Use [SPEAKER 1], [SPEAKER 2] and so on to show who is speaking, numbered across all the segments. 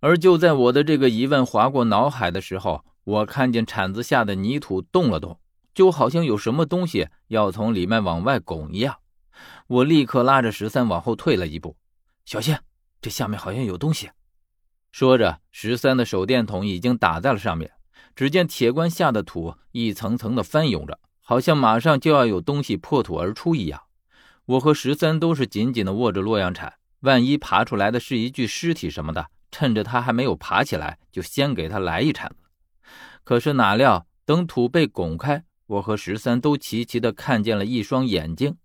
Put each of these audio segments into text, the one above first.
[SPEAKER 1] 而就在我的这个疑问划过脑海的时候，我看见铲子下的泥土动了动，就好像有什么东西要从里面往外拱一样。我立刻拉着十三往后退了一步，小心，这下面好像有东西。说着，十三的手电筒已经打在了上面。只见铁棺下的土一层层的翻涌着，好像马上就要有东西破土而出一样。我和十三都是紧紧的握着洛阳铲，万一爬出来的是一具尸体什么的，趁着他还没有爬起来，就先给他来一铲子。可是哪料，等土被拱开，我和十三都齐齐的看见了一双眼睛，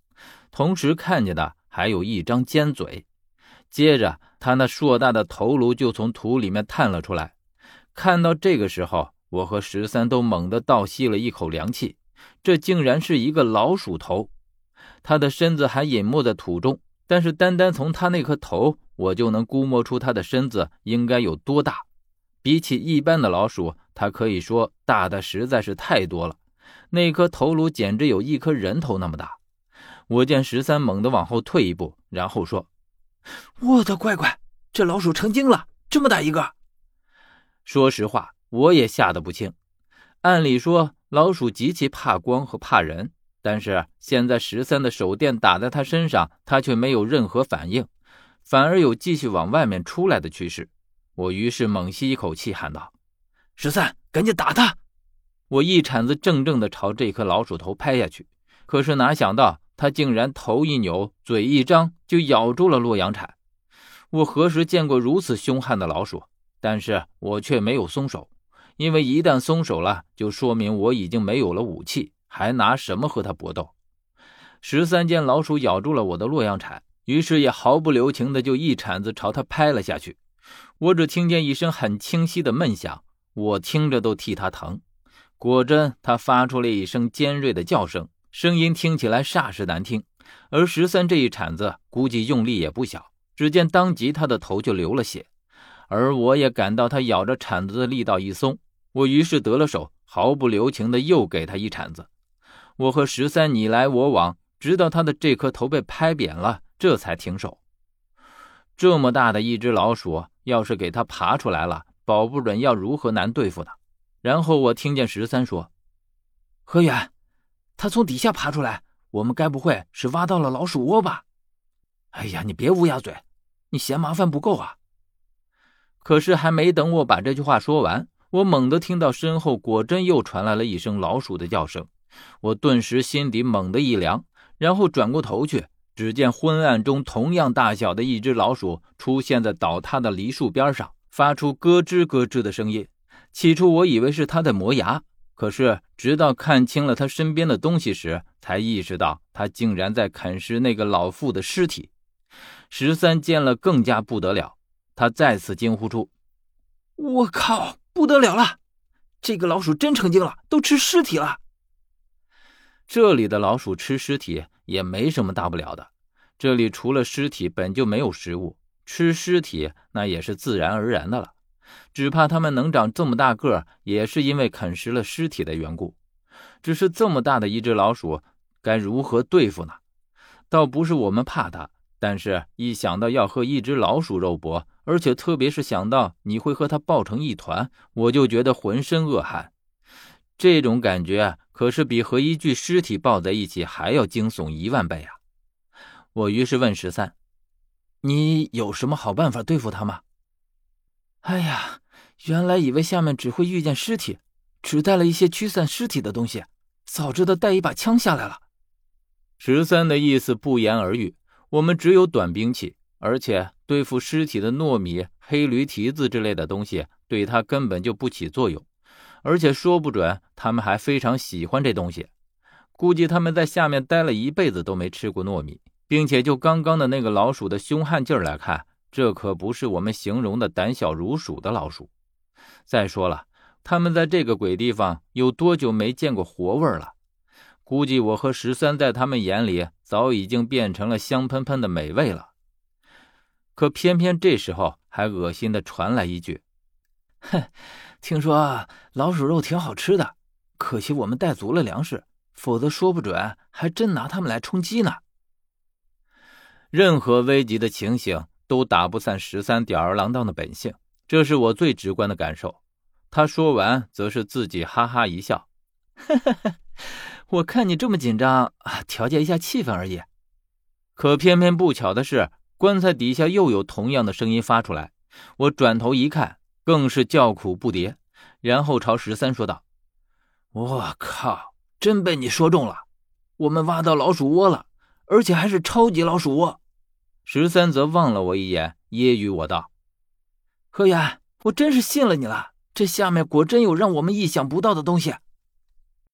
[SPEAKER 1] 同时看见的还有一张尖嘴。接着，他那硕大的头颅就从土里面探了出来。看到这个时候，我和十三都猛地倒吸了一口凉气，这竟然是一个老鼠头，他的身子还隐没在土中，但是单单从他那颗头，我就能估摸出他的身子应该有多大。比起一般的老鼠，它可以说大的实在是太多了。那颗头颅简直有一颗人头那么大。我见十三猛地往后退一步，然后说：“
[SPEAKER 2] 我的乖乖，这老鼠成精了，这么大一个！”
[SPEAKER 1] 说实话。我也吓得不轻。按理说，老鼠极其怕光和怕人，但是现在十三的手电打在他身上，他却没有任何反应，反而有继续往外面出来的趋势。我于是猛吸一口气，喊道：“
[SPEAKER 2] 十三，赶紧打他！”
[SPEAKER 1] 我一铲子正正的朝这颗老鼠头拍下去，可是哪想到，他竟然头一扭，嘴一张，就咬住了洛阳铲。我何时见过如此凶悍的老鼠？但是我却没有松手。因为一旦松手了，就说明我已经没有了武器，还拿什么和他搏斗？十三见老鼠咬住了我的洛阳铲，于是也毫不留情的就一铲子朝他拍了下去。我只听见一声很清晰的闷响，我听着都替他疼。果真，他发出了一声尖锐的叫声，声音听起来煞是难听。而十三这一铲子估计用力也不小，只见当即他的头就流了血，而我也感到他咬着铲子的力道一松。我于是得了手，毫不留情的又给他一铲子。我和十三你来我往，直到他的这颗头被拍扁了，这才停手。这么大的一只老鼠，要是给他爬出来了，保不准要如何难对付呢？然后我听见十三说：“
[SPEAKER 2] 何远，他从底下爬出来，我们该不会是挖到了老鼠窝吧？”
[SPEAKER 1] 哎呀，你别乌鸦嘴，你嫌麻烦不够啊！可是还没等我把这句话说完。我猛地听到身后果真又传来了一声老鼠的叫声，我顿时心底猛地一凉，然后转过头去，只见昏暗中同样大小的一只老鼠出现在倒塌的梨树边上，发出咯吱咯吱的声音。起初我以为是它在磨牙，可是直到看清了它身边的东西时，才意识到它竟然在啃食那个老妇的尸体。十三见了更加不得了，他再次惊呼出：“
[SPEAKER 2] 我靠！”不得了了，这个老鼠真成精了，都吃尸体了。
[SPEAKER 1] 这里的老鼠吃尸体也没什么大不了的，这里除了尸体本就没有食物，吃尸体那也是自然而然的了。只怕它们能长这么大个，也是因为啃食了尸体的缘故。只是这么大的一只老鼠，该如何对付呢？倒不是我们怕它，但是一想到要和一只老鼠肉搏，而且，特别是想到你会和它抱成一团，我就觉得浑身恶寒。这种感觉可是比和一具尸体抱在一起还要惊悚一万倍啊！我于是问十三：“你有什么好办法对付他吗？”
[SPEAKER 2] 哎呀，原来以为下面只会遇见尸体，只带了一些驱散尸体的东西，早知道带一把枪下来了。
[SPEAKER 1] 十三的意思不言而喻，我们只有短兵器。而且对付尸体的糯米、黑驴蹄子之类的东西，对他根本就不起作用。而且说不准他们还非常喜欢这东西。估计他们在下面待了一辈子都没吃过糯米，并且就刚刚的那个老鼠的凶悍劲儿来看，这可不是我们形容的胆小如鼠的老鼠。再说了，他们在这个鬼地方有多久没见过活味了？估计我和十三在他们眼里早已经变成了香喷喷的美味了。可偏偏这时候，还恶心的传来一句：“
[SPEAKER 2] 哼，听说老鼠肉挺好吃的，可惜我们带足了粮食，否则说不准还真拿它们来充饥呢。”
[SPEAKER 1] 任何危急的情形都打不散十三吊儿郎当的本性，这是我最直观的感受。他说完，则是自己哈哈一笑：“哈哈哈
[SPEAKER 2] 我看你这么紧张，调节一下气氛而已。”
[SPEAKER 1] 可偏偏不巧的是，棺材底下又有同样的声音发出来。我转头一看，更是叫苦不迭，然后朝十三说道：“
[SPEAKER 2] 我靠，真被你说中了！我们挖到老鼠窝了，而且还是超级老鼠窝。”
[SPEAKER 1] 十三则望了我一眼，揶揄我道：“
[SPEAKER 2] 何源，我真是信了你了。这下面果真有让我们意想不到的东西。”